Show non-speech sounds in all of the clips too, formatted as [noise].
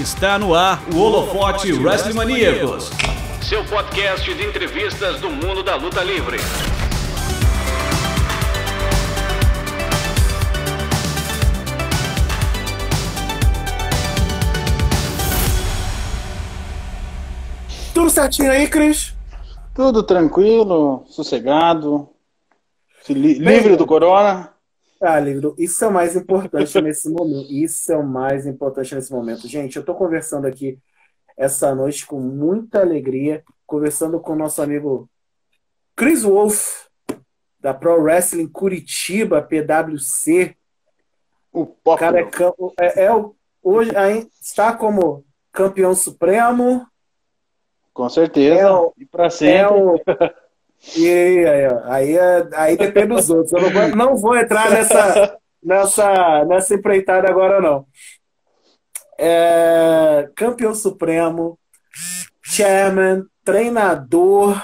Está no ar o Holofote Wrestling Maníacos, seu podcast de entrevistas do mundo da luta livre. Tudo certinho aí, Cris? Tudo tranquilo, sossegado, li livre do corona. Ah, livre. Isso é o mais importante nesse momento. Isso é o mais importante nesse momento. Gente, eu estou conversando aqui essa noite com muita alegria, conversando com o nosso amigo Chris Wolf, da Pro Wrestling Curitiba, PWC. O pop. cara é, é, é, hoje está como campeão supremo. Com certeza. É o, e para sempre. É o, [laughs] E aí, aí, aí depende dos outros. Eu não vou, não vou entrar nessa, nessa, nessa empreitada agora, não. É, campeão supremo, chairman, treinador.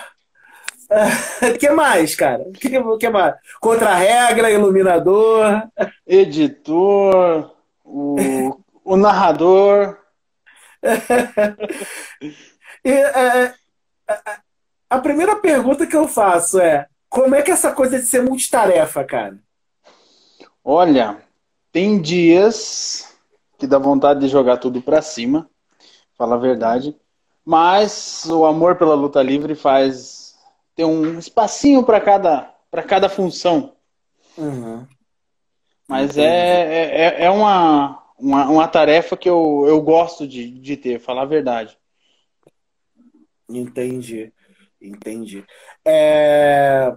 O [laughs] é, que mais, cara? O que, que mais? Contra-regra, iluminador. Editor, o, o narrador. [laughs] e, é, é, a primeira pergunta que eu faço é: como é que é essa coisa de ser multitarefa, cara? Olha, tem dias que dá vontade de jogar tudo pra cima, fala a verdade. Mas o amor pela luta livre faz ter um espacinho para cada, pra cada função. Uhum. Mas é, é, é uma, uma, uma, tarefa que eu, eu gosto de, de ter, falar a verdade. Entendi. Entendi. É...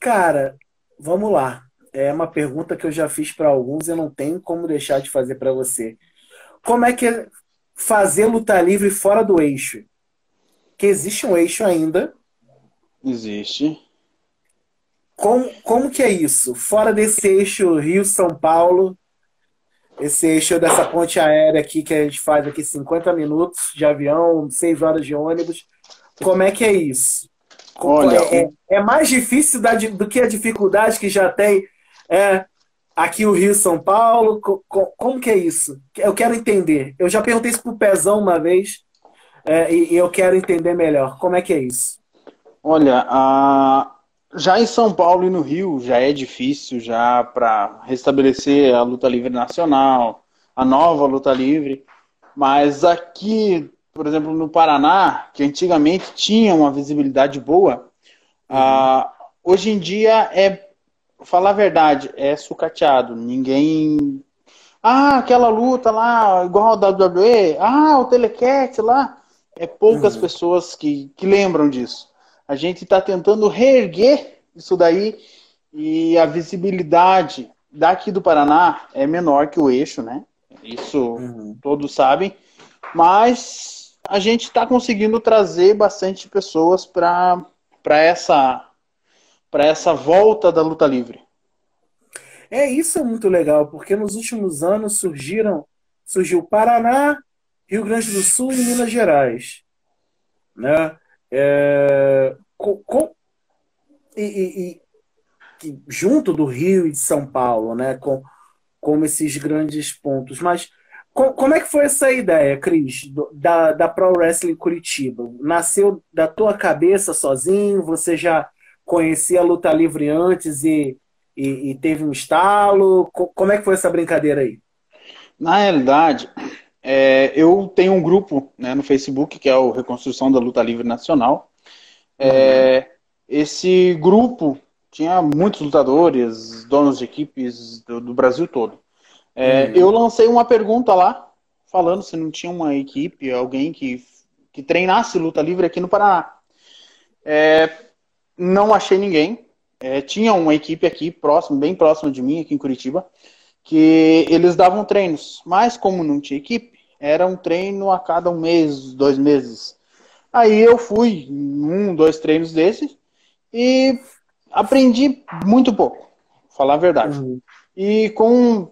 Cara, vamos lá. É uma pergunta que eu já fiz para alguns e não tenho como deixar de fazer para você. Como é que é fazer luta livre fora do eixo? Que existe um eixo ainda. Existe. Como, como que é isso? Fora desse eixo Rio-São Paulo, esse eixo dessa ponte aérea aqui que a gente faz aqui 50 minutos de avião, 6 horas de ônibus. Como é que é isso? Olha, é, é, mais difícil da, do que a dificuldade que já tem é, aqui o Rio São Paulo? como que é isso? Eu quero entender. Eu já perguntei isso pro Pezão uma vez é, e, e, eu quero entender melhor. Como é que é isso? Olha, a... já em São Paulo e no Rio já é difícil já para restabelecer a luta livre nacional, a nova luta livre. Mas aqui por exemplo, no Paraná, que antigamente tinha uma visibilidade boa, uhum. uh, hoje em dia é, falar a verdade, é sucateado. Ninguém. Ah, aquela luta lá, igual ao WWE, ah, o Telecat lá. É poucas uhum. pessoas que, que lembram disso. A gente está tentando reerguer isso daí e a visibilidade daqui do Paraná é menor que o eixo, né? Isso uhum. todos sabem. Mas a gente está conseguindo trazer bastante pessoas para essa para essa volta da luta livre. É isso é muito legal, porque nos últimos anos surgiram surgiu Paraná, Rio Grande do Sul e Minas Gerais, né? É, com, com e, e, e, junto do Rio e de São Paulo, né? Com como esses grandes pontos, mas como é que foi essa ideia, Cris, da, da Pro Wrestling Curitiba? Nasceu da tua cabeça sozinho? Você já conhecia a luta livre antes e, e, e teve um estalo? Como é que foi essa brincadeira aí? Na realidade, é, eu tenho um grupo né, no Facebook que é o Reconstrução da Luta Livre Nacional. É, uhum. Esse grupo tinha muitos lutadores, donos de equipes do, do Brasil todo. É, uhum. Eu lancei uma pergunta lá, falando se não tinha uma equipe, alguém que, que treinasse luta livre aqui no Paraná. É, não achei ninguém. É, tinha uma equipe aqui próximo, bem próximo de mim, aqui em Curitiba, que eles davam treinos. Mas como não tinha equipe, era um treino a cada um mês, dois meses. Aí eu fui um, dois treinos desses e aprendi muito pouco, falar a verdade. Uhum. E com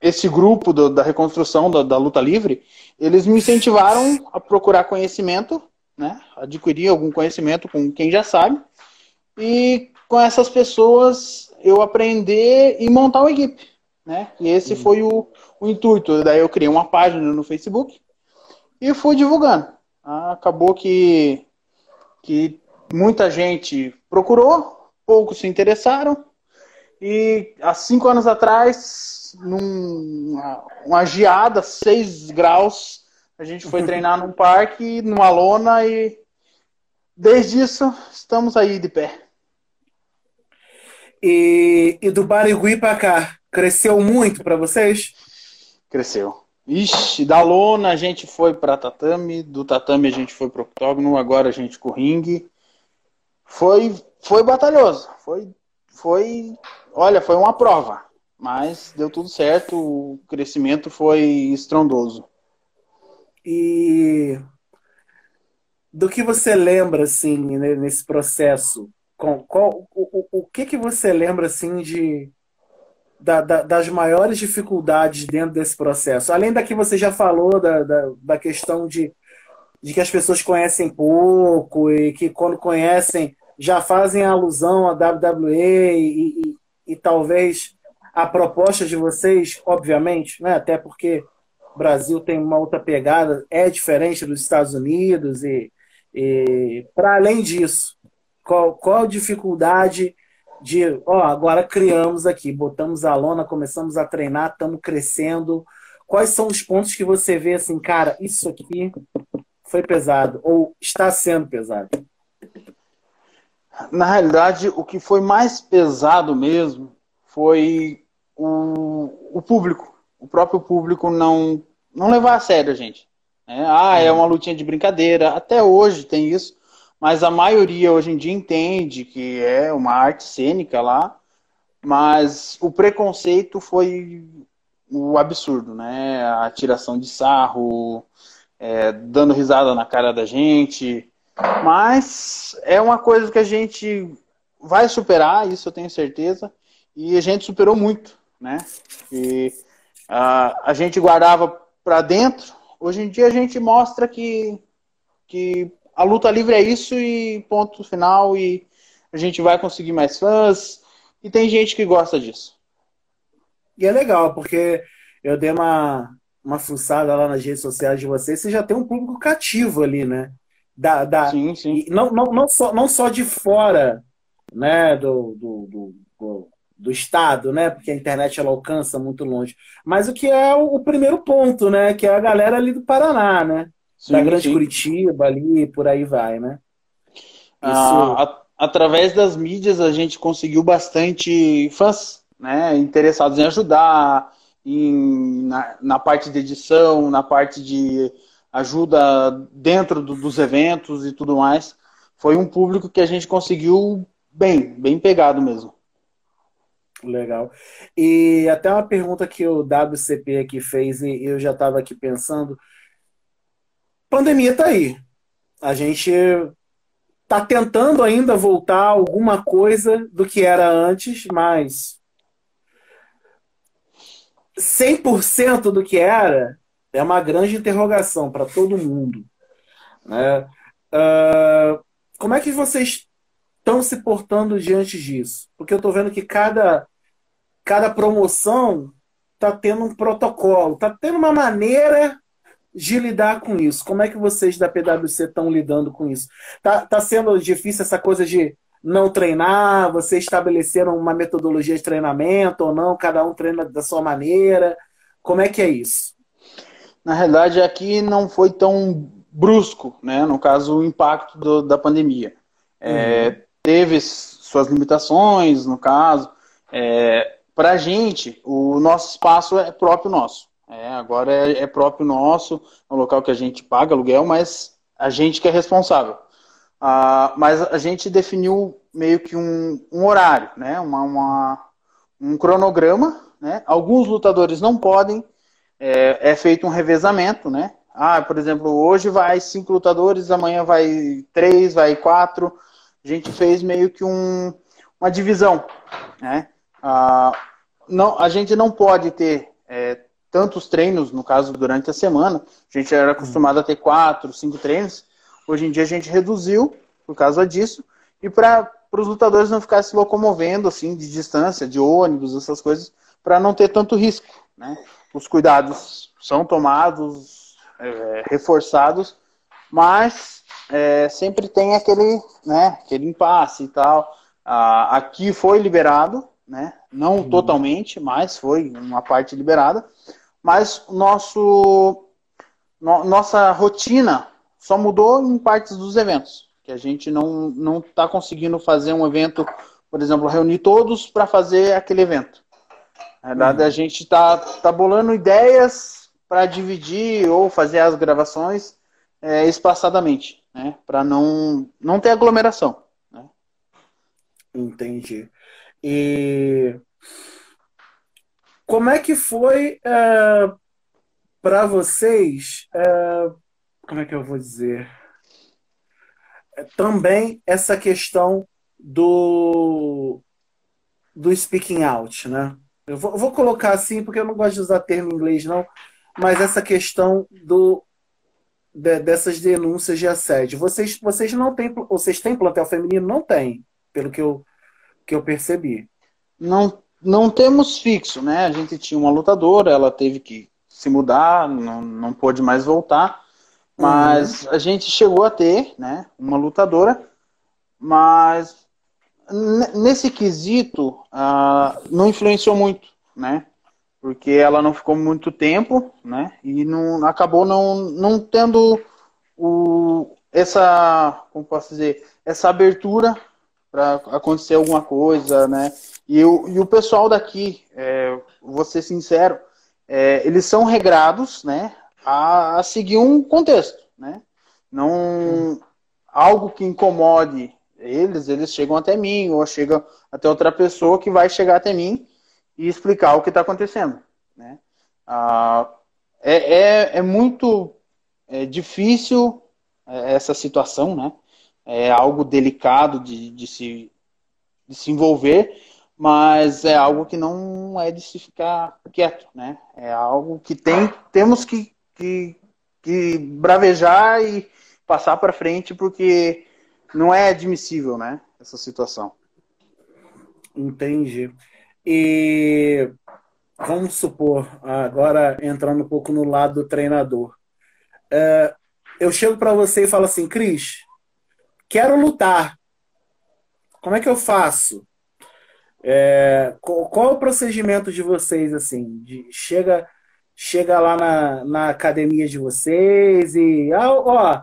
esse grupo do, da reconstrução da, da, luta livre, eles me incentivaram a procurar conhecimento, né, adquirir algum conhecimento com quem já sabe, e com essas pessoas eu aprender e montar uma equipe. Né? E esse uhum. foi o, o intuito. Daí eu criei uma página no Facebook, e fui divulgando. Acabou que, que muita gente procurou, poucos se interessaram, e há cinco anos atrás, numa uma geada, seis graus, a gente foi [laughs] treinar num parque, numa lona, e desde isso estamos aí de pé. E, e do Barigui para cá, cresceu muito para vocês? Cresceu. Ixi, da lona a gente foi para tatame, do tatame a gente foi pro octógono, agora a gente com ringue. Foi, foi batalhoso, foi, foi, olha, foi uma prova, mas deu tudo certo, o crescimento foi estrondoso. E do que você lembra assim né, nesse processo? Com, qual, o, o, o que que você lembra assim de da, da, das maiores dificuldades dentro desse processo? Além da que você já falou, da, da, da, questão de, de que as pessoas conhecem pouco e que quando conhecem já fazem alusão à WWE e, e, e talvez a proposta de vocês, obviamente, né? até porque o Brasil tem uma outra pegada, é diferente dos Estados Unidos e, e para além disso, qual, qual a dificuldade de, ó, agora criamos aqui, botamos a lona, começamos a treinar, estamos crescendo. Quais são os pontos que você vê assim, cara, isso aqui foi pesado ou está sendo pesado? Na realidade, o que foi mais pesado mesmo foi o, o público. O próprio público não, não levar a sério a gente. É, ah, é uma lutinha de brincadeira. Até hoje tem isso mas a maioria hoje em dia entende que é uma arte cênica lá, mas o preconceito foi o absurdo, né? A tiração de sarro, é, dando risada na cara da gente, mas é uma coisa que a gente vai superar, isso eu tenho certeza, e a gente superou muito, né? E a, a gente guardava para dentro, hoje em dia a gente mostra que, que a luta livre é isso e ponto final e a gente vai conseguir mais fãs e tem gente que gosta disso. E é legal, porque eu dei uma, uma fuçada lá nas redes sociais de vocês, você já tem um público cativo ali, né? Da, da, sim, sim. Não, não, não, só, não só de fora né, do, do, do, do, do estado, né? Porque a internet ela alcança muito longe. Mas o que é o, o primeiro ponto, né? Que é a galera ali do Paraná, né? Sim, da Grande sim. Curitiba ali, por aí vai, né? Ah, a, através das mídias a gente conseguiu bastante fãs, né? Interessados em ajudar, em, na, na parte de edição, na parte de ajuda dentro do, dos eventos e tudo mais. Foi um público que a gente conseguiu bem, bem pegado mesmo. Legal. E até uma pergunta que o WCP aqui fez e eu já estava aqui pensando pandemia está aí. A gente está tentando ainda voltar alguma coisa do que era antes, mas 100% do que era é uma grande interrogação para todo mundo. Né? Uh, como é que vocês estão se portando diante disso? Porque eu estou vendo que cada, cada promoção está tendo um protocolo, está tendo uma maneira de lidar com isso? Como é que vocês da PwC estão lidando com isso? Tá, tá sendo difícil essa coisa de não treinar? Vocês estabeleceram uma metodologia de treinamento ou não? Cada um treina da sua maneira? Como é que é isso? Na realidade, aqui não foi tão brusco, né? No caso, o impacto do, da pandemia. É, uhum. Teve suas limitações, no caso. É, Para a gente, o nosso espaço é próprio nosso. É, agora é, é, próprio nosso, é um local que a gente paga aluguel, mas a gente que é responsável. Ah, mas a gente definiu meio que um, um horário, né? Uma, uma, um cronograma. Né? Alguns lutadores não podem, é, é, feito um revezamento, né? Ah, por exemplo, hoje vai cinco lutadores, amanhã vai três, vai quatro. A gente fez meio que um, uma divisão, né? Ah, não, a gente não pode ter é, tantos treinos, no caso, durante a semana. A gente era acostumado a ter quatro, cinco treinos. Hoje em dia a gente reduziu por causa disso. E para os lutadores não ficarem se locomovendo assim de distância, de ônibus, essas coisas, para não ter tanto risco. Né? Os cuidados são tomados é, reforçados, mas é, sempre tem aquele, né, aquele impasse e tal. Ah, aqui foi liberado, né, não uhum. totalmente, mas foi uma parte liberada. Mas nosso, no, nossa rotina só mudou em partes dos eventos, que a gente não não está conseguindo fazer um evento, por exemplo, reunir todos para fazer aquele evento. Na verdade, a gente está tá bolando ideias para dividir ou fazer as gravações é, espaçadamente, né? Para não, não ter aglomeração. Né? Entendi. E como é que foi é, para vocês? É, como é que eu vou dizer? É, também essa questão do do speaking out, né? Eu vou, vou, colocar assim, porque eu não gosto de usar termo em inglês, não, mas essa questão do, de, dessas denúncias de assédio. Vocês, vocês não têm. Vocês têm plantel feminino? Não tem, pelo que eu, que eu percebi. Não, não temos fixo, né? A gente tinha uma lutadora, ela teve que se mudar, não, não pôde mais voltar. Mas uhum. a gente chegou a ter, né, uma lutadora, mas nesse quesito, uh, não influenciou muito, né? Porque ela não ficou muito tempo, né? E não, acabou não, não tendo o, essa, como posso dizer, essa abertura para acontecer alguma coisa, né? E, o, e o pessoal daqui, é, vou ser sincero, é, eles são regrados, né? A, a seguir um contexto, né? Não algo que incomode eles, eles chegam até mim, ou chegam até outra pessoa que vai chegar até mim e explicar o que está acontecendo. Né? Ah, é, é, é, muito é difícil é, essa situação, né? É algo delicado de, de, se, de se envolver, mas é algo que não é de se ficar quieto, né? É algo que tem, temos que, que, que bravejar e passar para frente, porque não é admissível, né? Essa situação. Entendi. E vamos supor, agora entrando um pouco no lado do treinador. É, eu chego para você e falo assim, Cris, quero lutar. Como é que eu faço? É, qual, qual, é o procedimento de vocês assim? De, chega chega lá na, na academia de vocês e ah, ó,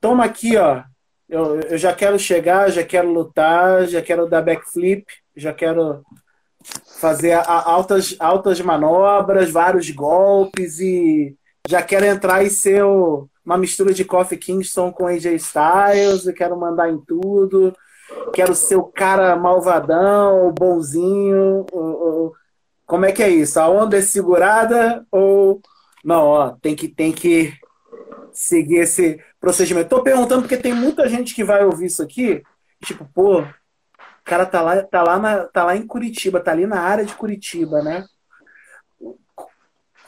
toma aqui, ó, eu, eu já quero chegar, já quero lutar, já quero dar backflip, já quero fazer a, altas, altas manobras, vários golpes e já quero entrar e ser o, uma mistura de Kofi Kingston com AJ Styles, quero mandar em tudo, quero ser o cara malvadão, o bonzinho, o, o, como é que é isso? A onda é segurada ou não, ó, tem que tem que seguir esse procedimento. Tô perguntando porque tem muita gente que vai ouvir isso aqui, tipo, pô, o cara tá lá, tá lá, na, tá lá em Curitiba, tá ali na área de Curitiba, né?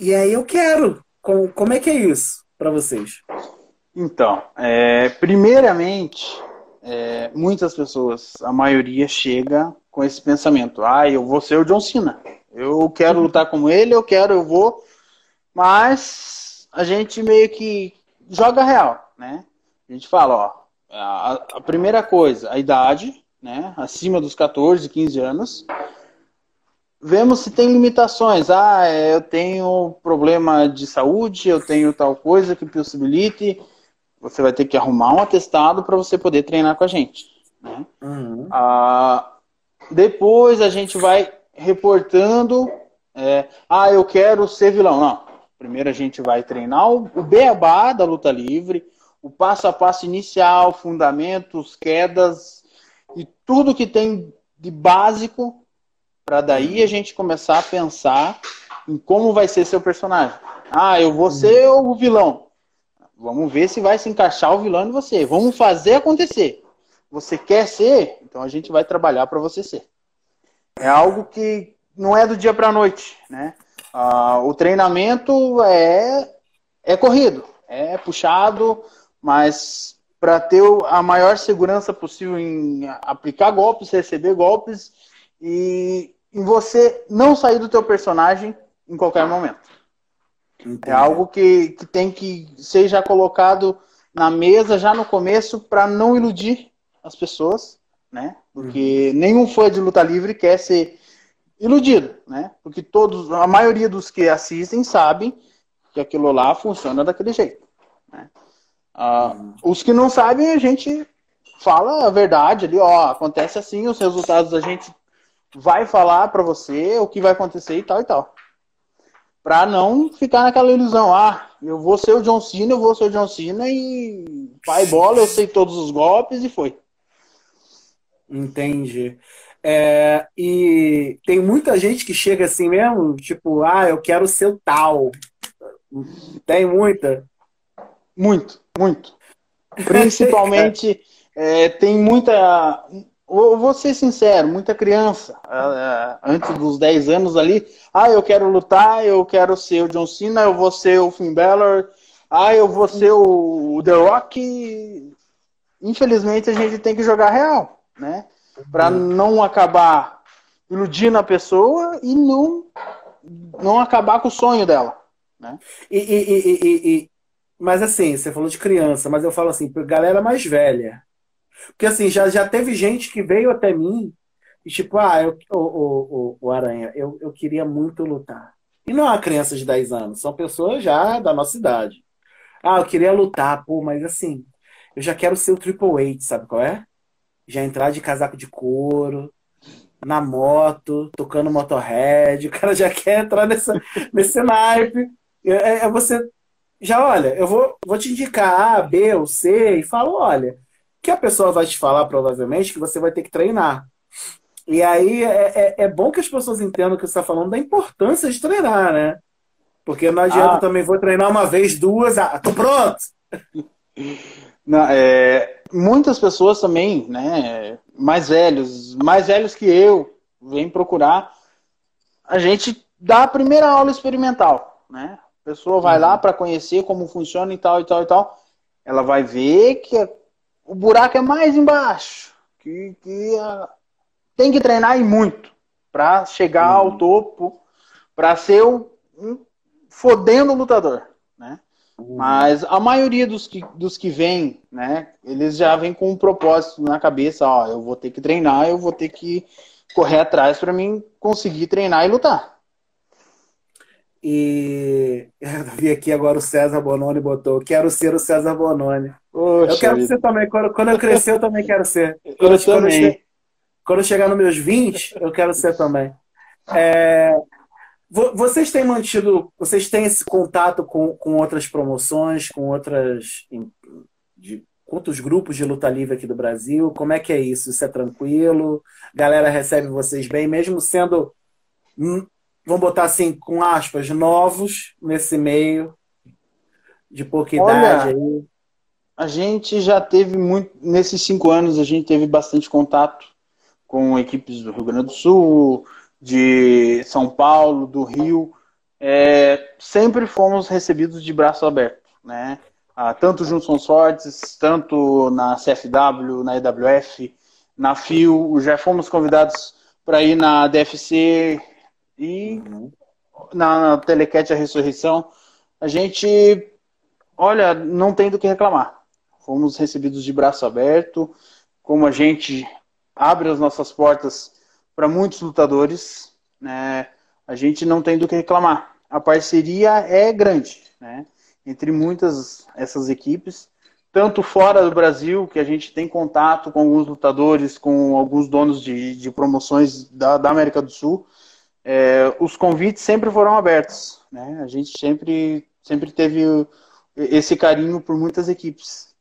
E aí eu quero. Como, como é que é isso para vocês? Então, é, primeiramente, é, muitas pessoas, a maioria chega com esse pensamento: ah, eu vou ser o John Cena. Eu quero lutar como ele, eu quero, eu vou. Mas a gente meio que joga real, né? A gente fala, ó, a, a, primeira coisa, a idade, né? Acima dos 14, 15 anos. Vemos se tem limitações. Ah, é, eu tenho problema de saúde, eu tenho tal coisa que possibilite. Você vai ter que arrumar um atestado para você poder treinar com a gente. Né? Uhum. Ah, depois a gente vai reportando. É, ah, eu quero ser vilão. Não, Primeiro a gente vai treinar o beabá da luta livre, o passo a passo inicial, fundamentos, quedas e tudo que tem de básico para daí a gente começar a pensar em como vai ser seu personagem. Ah, eu vou ser o vilão. Vamos ver se vai se encaixar o vilão em você. Vamos fazer acontecer. Você quer ser? Então a gente vai trabalhar para você ser. É algo que não é do dia para a noite, né? Uh, o treinamento é, é corrido, é puxado, mas para ter a maior segurança possível em aplicar golpes, receber golpes e em você não sair do teu personagem em qualquer momento. Entendi. É algo que, que tem que ser já colocado na mesa já no começo para não iludir as pessoas, né? Porque uhum. nenhum fã de luta livre quer ser iludido, né? Porque todos, a maioria dos que assistem sabem que aquilo lá funciona daquele jeito. Né? Ah. Os que não sabem, a gente fala a verdade ali, ó, acontece assim, os resultados a gente vai falar para você o que vai acontecer e tal e tal. Pra não ficar naquela ilusão, ah, eu vou ser o John Cena, eu vou ser o John Cena e pai bola, eu sei todos os golpes e foi. Entendi. É, e tem muita gente que chega assim mesmo, tipo, ah, eu quero ser o tal. Tem muita? Muito, muito. Principalmente, [laughs] é, tem muita. Vou ser sincero, muita criança, antes dos 10 anos ali, ah, eu quero lutar, eu quero ser o John Cena, eu vou ser o Finn Balor, ah, eu vou ser o The Rock. Infelizmente, a gente tem que jogar real, né? Para uhum. não acabar iludindo a pessoa e não, não acabar com o sonho dela. Né? E, e, e, mas assim, você falou de criança, mas eu falo assim, galera mais velha. Porque assim, já, já teve gente que veio até mim e tipo, ah, eu, o, o, o, Aranha, eu, eu queria muito lutar. E não é criança de 10 anos, são pessoas já da nossa idade. Ah, eu queria lutar, pô, mas assim, eu já quero ser o Triple H, sabe qual é? Já entrar de casaco de couro, na moto, tocando motorhead, [laughs] o cara já quer entrar nessa, nesse naipe. É, é, é você já, olha, eu vou, vou te indicar A, B ou C e falo, olha, que a pessoa vai te falar provavelmente que você vai ter que treinar. E aí é, é, é bom que as pessoas entendam que você está falando da importância de treinar, né? Porque não adianta ah. também vou treinar uma vez, duas, ah, tô pronto. [laughs] Não, é, muitas pessoas também, né, mais velhos, mais velhos que eu, vêm procurar. A gente dá a primeira aula experimental, né? Pessoa vai uhum. lá para conhecer como funciona e tal e tal e tal. Ela vai ver que o buraco é mais embaixo, que, que uh, tem que treinar e muito para chegar uhum. ao topo, para ser um, um fodendo lutador, né? Uhum. Mas a maioria dos que, dos que vêm, né, eles já vêm com um propósito na cabeça, ó, eu vou ter que treinar, eu vou ter que correr atrás para mim conseguir treinar e lutar. E eu [laughs] vi aqui agora o César Bononi botou: Quero ser o César Bononi. Poxa eu quero vida. ser também. Quando, quando eu crescer, eu também quero ser. Quando, eu, quando, também. Eu, quando eu chegar nos meus 20, eu quero ser também. É, vocês têm mantido, vocês têm esse contato com, com outras promoções, com outras de, outros grupos de luta livre aqui do Brasil? Como é que é isso? Isso é tranquilo? Galera recebe vocês bem, mesmo sendo vamos botar assim, com aspas, novos nesse meio, de pouca idade aí? A gente já teve muito, nesses cinco anos, a gente teve bastante contato com equipes do Rio Grande do Sul, de São Paulo, do Rio. É, sempre fomos recebidos de braço aberto, né? Ah, tanto junto com Sortes, tanto na CFW, na EWF, na FIO, já fomos convidados para ir na DFC, e uhum. na, na Telecat a Ressurreição, a gente, olha, não tem do que reclamar. Fomos recebidos de braço aberto, como a gente abre as nossas portas para muitos lutadores, né? A gente não tem do que reclamar. A parceria é grande, né? Entre muitas essas equipes, tanto fora do Brasil, que a gente tem contato com alguns lutadores, com alguns donos de, de promoções da, da América do Sul, é, os convites sempre foram abertos. Né? A gente sempre, sempre teve esse carinho por muitas equipes.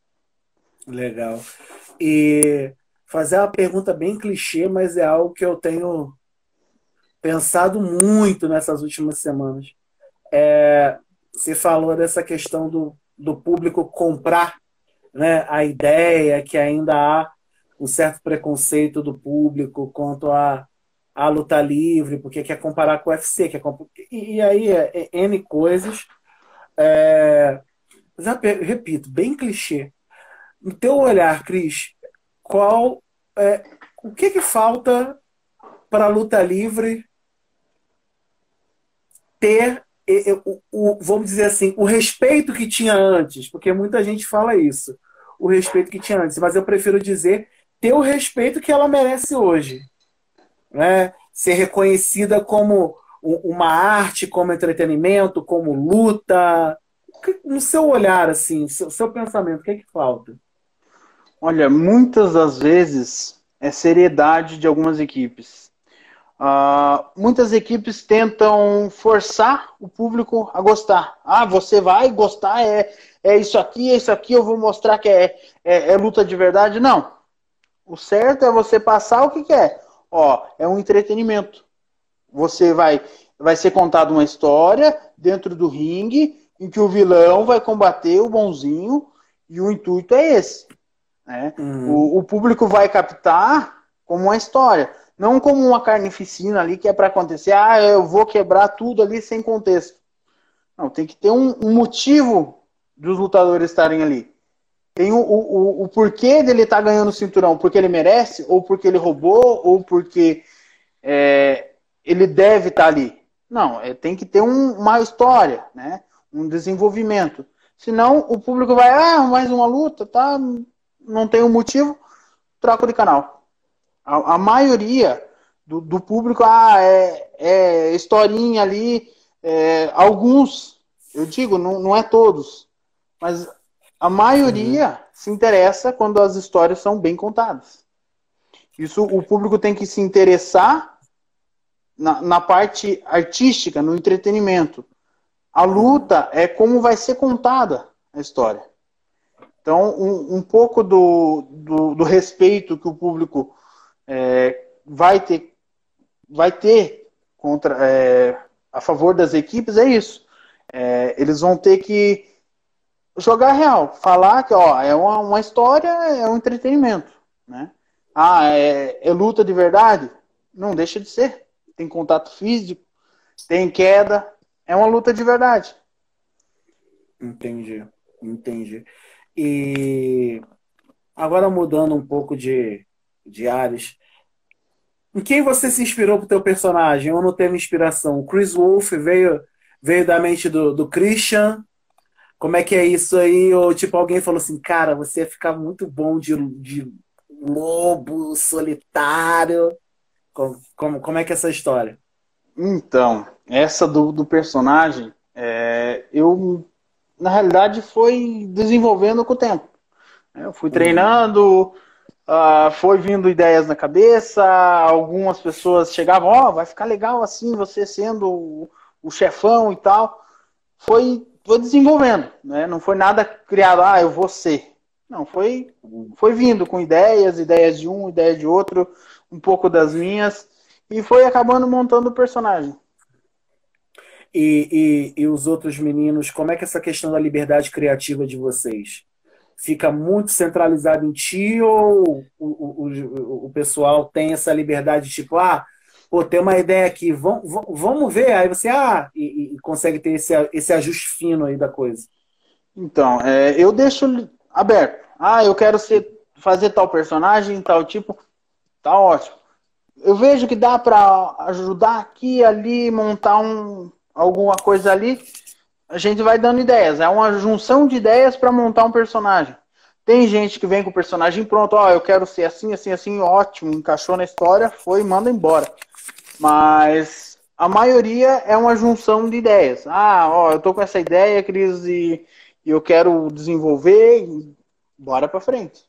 Legal. E fazer uma pergunta bem clichê, mas é algo que eu tenho pensado muito nessas últimas semanas. É, você falou dessa questão do, do público comprar né, a ideia que ainda há um certo preconceito do público quanto a a luta livre, porque quer comparar com o UFC, quer comp... e, e, aí é, é, N coisas. É... Mas, repito, bem clichê. No teu olhar, Cris, qual é, o que, que falta para a luta livre ter o, o, vamos dizer assim, o respeito que tinha antes, porque muita gente fala isso, o respeito que tinha antes, mas eu prefiro dizer ter o respeito que ela merece hoje. Né? Ser reconhecida como uma arte, como entretenimento, como luta. No seu olhar, assim, seu, seu pensamento, o que é que falta? Olha, muitas das vezes é seriedade de algumas equipes. Uh, muitas equipes tentam forçar o público a gostar. Ah, você vai gostar, é, é isso aqui, é isso aqui, eu vou mostrar que é, é, é luta de verdade. Não. O certo é você passar o que, que é. Ó, é um entretenimento. Você vai, vai ser contada uma história dentro do ringue em que o vilão vai combater o bonzinho e o intuito é esse. Né? Uhum. O, o público vai captar como uma história. Não como uma carnificina ali que é para acontecer, ah, eu vou quebrar tudo ali sem contexto. Não, tem que ter um, um motivo dos lutadores estarem ali. Tem o, o, o porquê dele estar tá ganhando o cinturão, porque ele merece, ou porque ele roubou, ou porque é, ele deve estar tá ali. Não, é, tem que ter um, uma história, né? um desenvolvimento. Senão o público vai, ah, mais uma luta, tá? Não tem um motivo, troca de canal. A, a maioria do, do, público, ah, é, é historinha ali. É, alguns, eu digo, não, não é todos, mas a maioria uhum. se interessa quando as histórias são bem contadas. Isso o público tem que se interessar na, na parte artística, no entretenimento. A luta é como vai ser contada a história. Então, um, um pouco do, do, do, respeito que o público é, vai ter vai ter contra é, a favor das equipes é isso. É, eles vão ter que jogar real, falar que ó, é uma, uma história, é um entretenimento, né? Ah, é, é luta de verdade? Não deixa de ser. Tem contato físico, tem queda, é uma luta de verdade. Entendi, entendi. E agora mudando um pouco de, de Ares. Em quem você se inspirou pro teu personagem ou não teve inspiração? O Chris Wolf veio, veio da mente do, do Christian? Como é que é isso aí? Ou tipo, alguém falou assim, cara, você ia ficar muito bom de, de lobo solitário. Como, como, como é que é essa história? Então, essa do, do personagem, é, eu, na realidade, foi desenvolvendo com o tempo. Eu fui treinando, Uh, foi vindo ideias na cabeça, algumas pessoas chegavam, ó, oh, vai ficar legal assim, você sendo o, o, chefão e tal. Foi, foi desenvolvendo, né? Não foi nada criado, ah, eu vou ser. Não, foi, foi vindo com ideias, ideias de um, ideias de outro, um pouco das minhas, e foi acabando montando o personagem. E, e, e os outros meninos, como é que é essa questão da liberdade criativa de vocês? fica muito centralizado em ti ou o, o, o, pessoal tem essa liberdade, tipo, ah, pô, tem uma ideia aqui, vamos, vamos ver, aí você, ah, e, e, consegue ter esse, esse ajuste fino aí da coisa. Então, é, eu deixo aberto. Ah, eu quero ser, fazer tal personagem, tal tipo, tá ótimo. Eu vejo que dá para ajudar aqui, ali, montar um, alguma coisa ali a gente vai dando ideias. É uma junção de ideias para montar um personagem. Tem gente que vem com o personagem pronto, ó, oh, eu quero ser assim, assim, assim, ótimo, encaixou na história, foi, manda embora. Mas a maioria é uma junção de ideias. Ah, ó, eu tô com essa ideia, Cris, e, e eu quero desenvolver, bora para frente.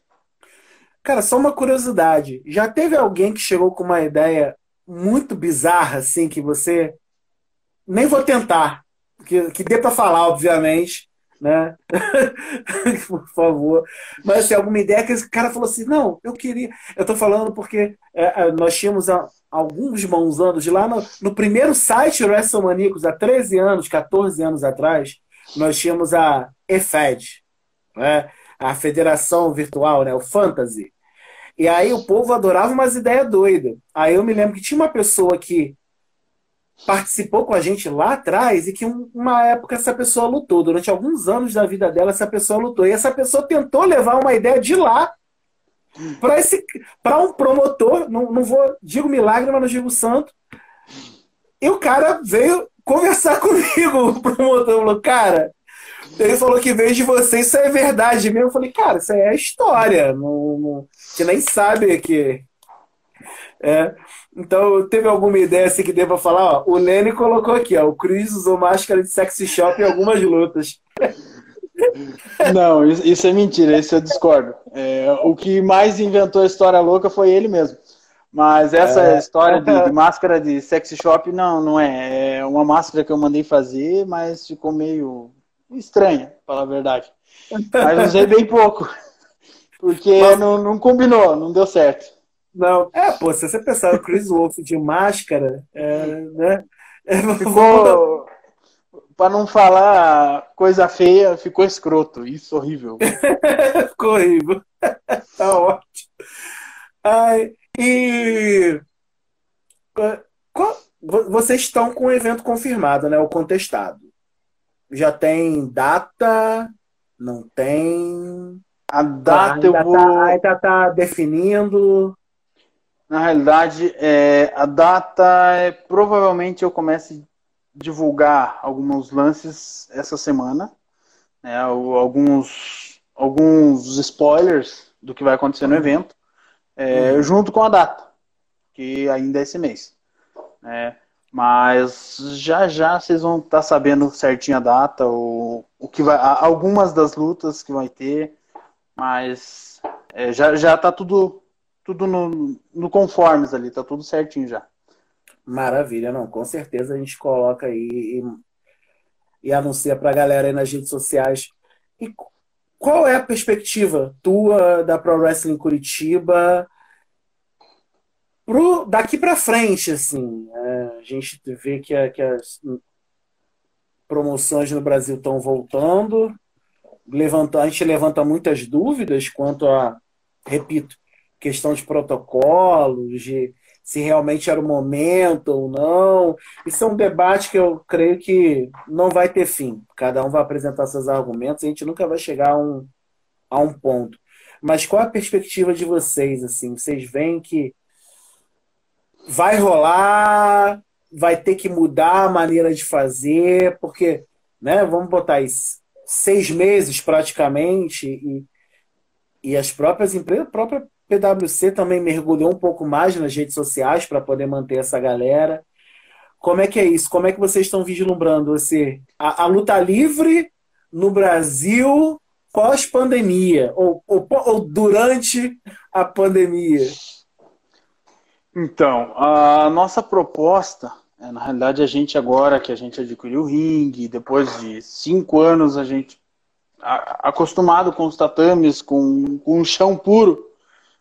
Cara, só uma curiosidade. Já teve alguém que chegou com uma ideia muito bizarra, assim, que você. Nem vou tentar que, que dê para falar, obviamente, né? [laughs] Por favor. Mas assim, alguma ideia que esse cara falou assim: não, eu queria. Eu tô falando porque é, é nós tínhamos há alguns bons anos, de lá no, no primeiro site WrestleManiacos, há 13 anos, 14 anos atrás, nós tínhamos a EFED, né? a Federação Virtual, né? o Fantasy. E aí o povo adorava umas ideias doidas. Aí eu me lembro que tinha uma pessoa que participou com a gente lá atrás e que uma época essa pessoa lutou. Durante alguns anos da vida dela, essa pessoa lutou. E essa pessoa tentou levar uma ideia de lá para esse para um promotor, não, não vou digo milagre, mas não digo santo. E o cara veio conversar [laughs] comigo o promotor falou, cara, ele falou que veio de você, isso é verdade mesmo. Eu falei, cara, isso é história. Não, não, você nem sabe que. É. Então, teve alguma ideia assim que deva falar? Ó, o Lenny colocou aqui, ó, o Chris usou máscara de sexy shop em algumas lutas. [laughs] Não, isso é mentira, isso eu discordo. É, o que mais inventou a história louca foi ele mesmo. Mas essa é. história de, de, máscara de sexy shop, não, não é. É uma máscara que eu mandei fazer, mas ficou meio estranha, para falar a verdade. Mas usei bem pouco. [laughs] Porque mas... não, não combinou, não deu certo. Não, é, pô, se você pensar o Chris Wolf de máscara, é, né? [laughs] Ficou, para não falar coisa feia, ficou escroto. Isso horrível. [laughs] ficou horrível. [laughs] tá ótimo. Ai, e qual, vocês estão com o evento confirmado, né? O contestado. Já tem data? Não tem? A data eu vou. Tá, ainda tá definindo. Na realidade, é, a data é provavelmente eu comece divulgar alguns lances essa semana, né, alguns, alguns spoilers do que vai acontecer no evento, é, uhum. junto com a data, que ainda é esse mês. Né. Mas já já vocês vão estar tá sabendo certinho a data, o, o que vai, algumas das lutas que vai ter, mas é, já já está tudo tudo no, no conformes ali, tá tudo certinho já. Maravilha, não, com certeza a gente coloca aí e, e anuncia pra galera aí nas redes sociais. E qual é a perspectiva tua da Pro Wrestling Curitiba pro, daqui para frente, assim? É, a gente vê que, a, que as promoções no Brasil estão voltando, levanta, a gente levanta muitas dúvidas quanto a, repito, questão de protocolos, de se realmente era o momento ou não. Isso é um debate que eu creio que não vai ter fim. Cada um vai apresentar seus argumentos, a gente nunca vai chegar a um, a um ponto. Mas qual a perspectiva de vocês? Assim, vocês veem que vai rolar, vai ter que mudar a maneira de fazer, porque, né, vamos botar isso, seis meses praticamente, e, e as próprias empresas, a própria PwC também mergulhou um pouco mais nas redes sociais para poder manter essa galera. Como é que é isso? Como é que vocês estão vislumbrando você, a, a luta livre no Brasil pós-pandemia ou, ou, ou, durante a pandemia? Então, a nossa proposta, é, na realidade, a gente agora que a gente adquiriu o ringue, depois de cinco anos a gente acostumado com os tatames, com, com um chão puro,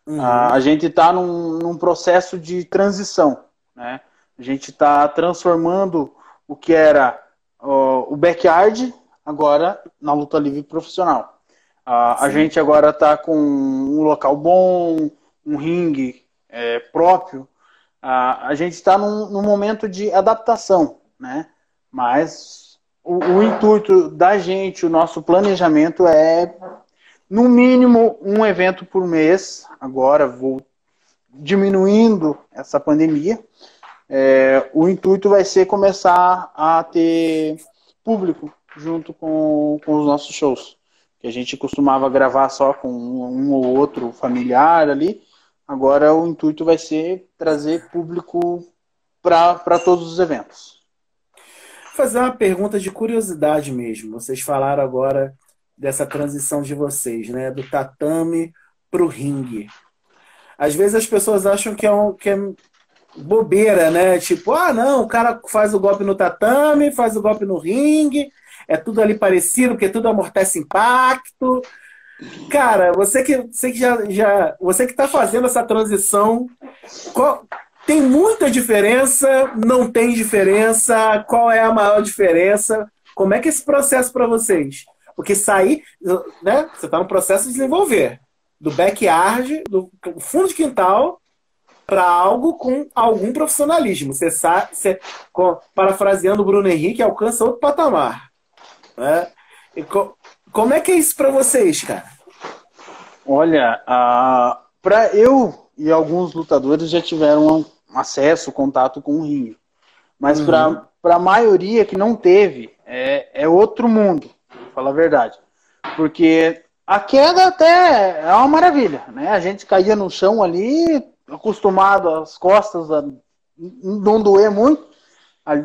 Uhum. A, a gente está num, num, processo de transição. Né? A gente está transformando o que era o backyard agora na luta livre profissional. a gente agora está com um local bom, um ringue é, próprio. a gente está num, num, momento de adaptação, né? Mas o, o intuito da gente, o nosso planejamento é no mínimo um evento por mês. Agora vou diminuindo essa pandemia. É, o intuito vai ser começar a ter público junto com, com os nossos shows. Que a gente costumava gravar só com um ou outro familiar ali. Agora o intuito vai ser trazer público para todos os eventos. Vou fazer uma pergunta de curiosidade mesmo. Vocês falaram agora dessa transição de vocês, né? Do tatame para o ringue. Às vezes as pessoas acham que é, um, que é bobeira, né? Tipo, ah, não, o cara faz o golpe no tatame, faz o golpe no ringue, é tudo ali parecido, porque tudo amortece impacto. Cara, você que, você que já, já você que está fazendo essa transição, qual, tem muita diferença? Não tem diferença? Qual é a maior diferença? Como é que é esse processo para vocês? Porque sair, né? Você está no processo de desenvolver do backyard, do fundo de quintal, para algo com algum profissionalismo. Você sabe, você, parafraseando o Bruno Henrique, alcança outro patamar. Né? E co, como é que é isso para vocês, cara? Olha, para eu e alguns lutadores já tiveram acesso, contato com o ringue. Mas uhum. para a maioria que não teve, é, é outro mundo, falar a verdade. Porque a queda até é uma maravilha, né? A gente caía no chão ali, acostumado às costas a não doer muito.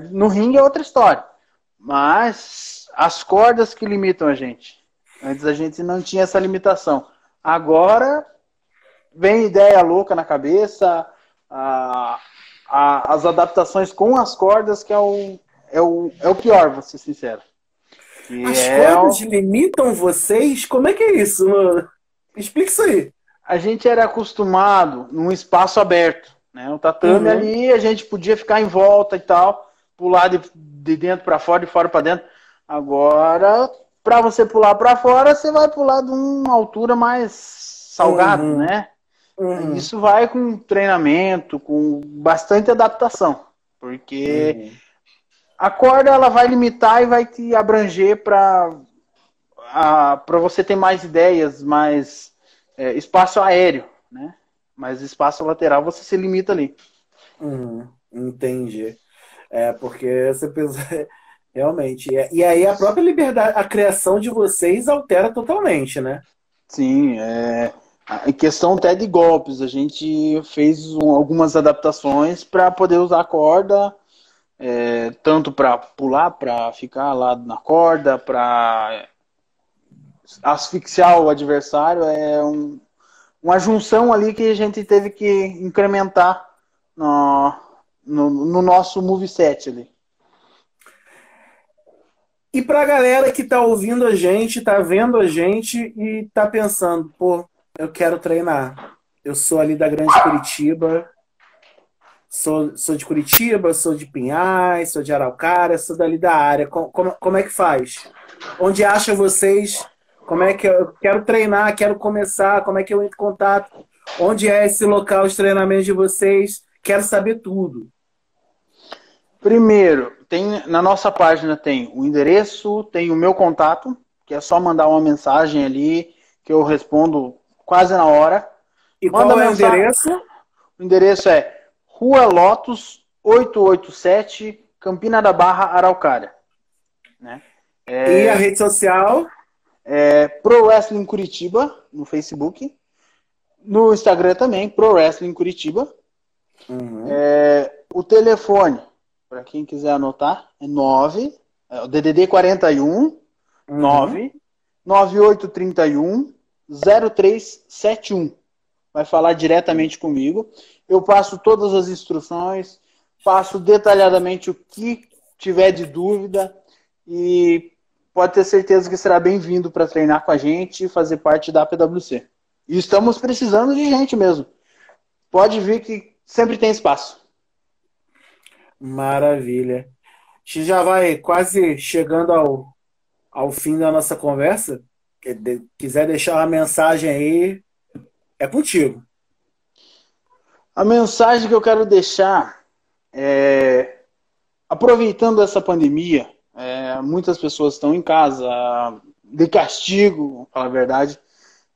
No ringue é outra história. Mas as cordas que limitam a gente. Antes a gente não tinha essa limitação. Agora vem ideia louca na cabeça, a, a, as adaptações com as cordas, que é o, é o, é o pior, vou ser sincero. As é cordas limitam vocês? Como é que é isso? Explica isso aí. A gente era acostumado num espaço aberto, né? O tatame uhum. ali, a gente podia ficar em volta e tal, pular de, de dentro para fora, de fora para dentro. Agora, para você pular para fora, você vai pular de uma altura mais salgada, uhum. né? Uhum. Isso vai com treinamento, com bastante adaptação, porque uhum. A corda ela vai limitar e vai te abranger para para você ter mais ideias, mais é, espaço aéreo, né? Mas espaço lateral você se limita ali. Uhum. Entendi. É, porque você pensa. [laughs] Realmente. E aí a própria liberdade, a criação de vocês altera totalmente, né? Sim, é. Em questão até de golpes, a gente fez algumas adaptações para poder usar a corda, é, tanto para pular, para ficar lá na corda, para asfixiar o adversário. É um, uma junção ali que a gente teve que incrementar no, no, no nosso moveset ali. E para a galera que está ouvindo a gente, está vendo a gente e está pensando, pô, eu quero treinar. Eu sou ali da Grande Curitiba. Sou, sou de Curitiba, sou de Pinhais, sou de Araucária, sou dali da área. Como, como, como é que faz? Onde acha vocês? Como é que eu quero treinar, quero começar? Como é que eu entro em contato? Onde é esse local de treinamento de vocês? Quero saber tudo. Primeiro, tem na nossa página tem o endereço, tem o meu contato, que é só mandar uma mensagem ali que eu respondo quase na hora. E Manda qual é o endereço? O endereço é Rua Lotus 887, Campina da Barra, Araucária. Né? É, e a rede social? É Pro Wrestling Curitiba, no Facebook. No Instagram também, Pro Wrestling Curitiba. Uhum. É, o telefone, para quem quiser anotar, é 9, é o DDD 41 uhum. 9 9831 0371. Vai falar diretamente comigo. Eu passo todas as instruções, passo detalhadamente o que tiver de dúvida e pode ter certeza que será bem-vindo para treinar com a gente e fazer parte da PwC. E estamos precisando de gente mesmo. Pode vir que sempre tem espaço. Maravilha. A gente já vai quase chegando ao, ao fim da nossa conversa quiser deixar uma mensagem aí, é contigo. A mensagem que eu quero deixar é aproveitando essa pandemia, é, muitas pessoas estão em casa de castigo, para a verdade.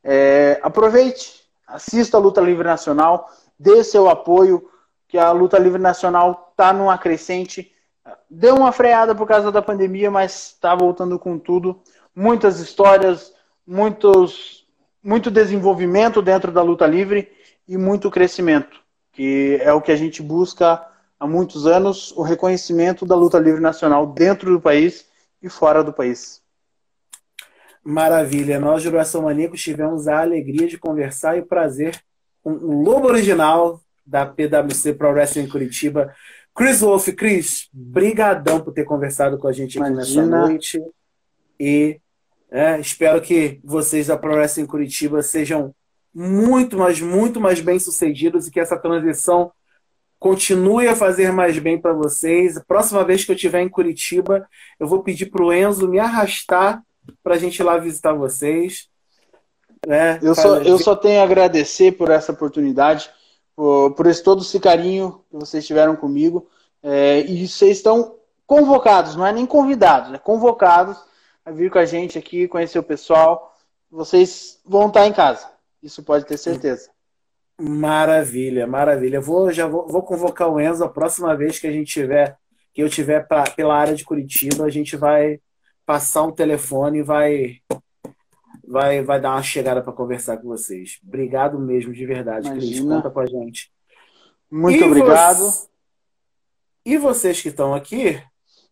É, aproveite, assista a luta livre nacional, dê seu apoio, que a luta livre nacional está numa crescente. Deu uma freada por causa da pandemia, mas está voltando com tudo. Muitas histórias, muitos, muito desenvolvimento dentro da luta livre e muito crescimento, que é o que a gente busca há muitos anos, o reconhecimento da luta livre nacional dentro do país e fora do país. Maravilha. Nós, Juração Maníacos, tivemos a alegria de conversar e o prazer com o lobo original da PwC Pro Wrestling Curitiba, Chris Wolf. Chris, brigadão por ter conversado com a gente aqui Imagina. nessa noite. E é, espero que vocês da ProWrestling Curitiba sejam muito, mas muito mais bem sucedidos e que essa transição continue a fazer mais bem para vocês. A próxima vez que eu estiver em Curitiba, eu vou pedir para o Enzo me arrastar para a gente ir lá visitar vocês. Né? Eu, só, eu só tenho a agradecer por essa oportunidade, por, por esse todo esse carinho que vocês tiveram comigo. É, e vocês estão convocados, não é nem convidados, é convocados a vir com a gente aqui, conhecer o pessoal. Vocês vão estar em casa. Isso pode ter certeza. Maravilha, maravilha. vou, já vou, vou, convocar o Enzo a próxima vez que a gente tiver que eu tiver pra, pela área de Curitiba, a gente vai passar um telefone e vai vai, vai dar uma chegada para conversar com vocês. Obrigado mesmo, de verdade, Imagina. Cris. Conta com a gente. Muito e obrigado. Você... E vocês que estão aqui,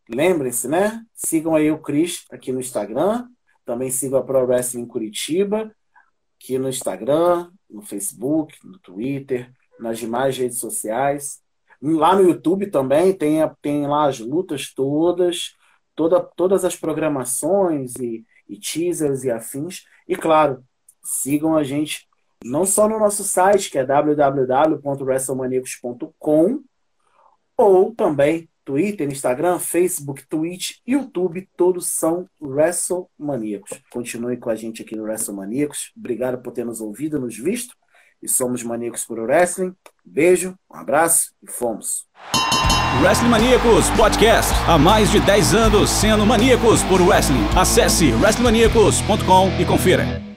lembrem-se, né? Sigam aí o Cris aqui no Instagram. Também sigam a Pro Wrestling Curitiba aqui no Instagram, no Facebook, no Twitter, nas demais redes sociais. Lá no YouTube também tem, tem lá as lutas todas, toda, todas as programações e, e teasers e afins. E claro, sigam a gente não só no nosso site, que é www.wrestlemaniacos.com, ou também Twitter, Instagram, Facebook, Twitch, YouTube, todos são WrestleManiacos. Continue com a gente aqui no WrestleManiacos. Obrigado por ter nos ouvido, nos visto. E somos maníacos por wrestling. Beijo, um abraço e fomos. Wrestling Maníacos Podcast. Há mais de 10 anos sendo maníacos por wrestling. Acesse wrestlingmaníacos.com e confira.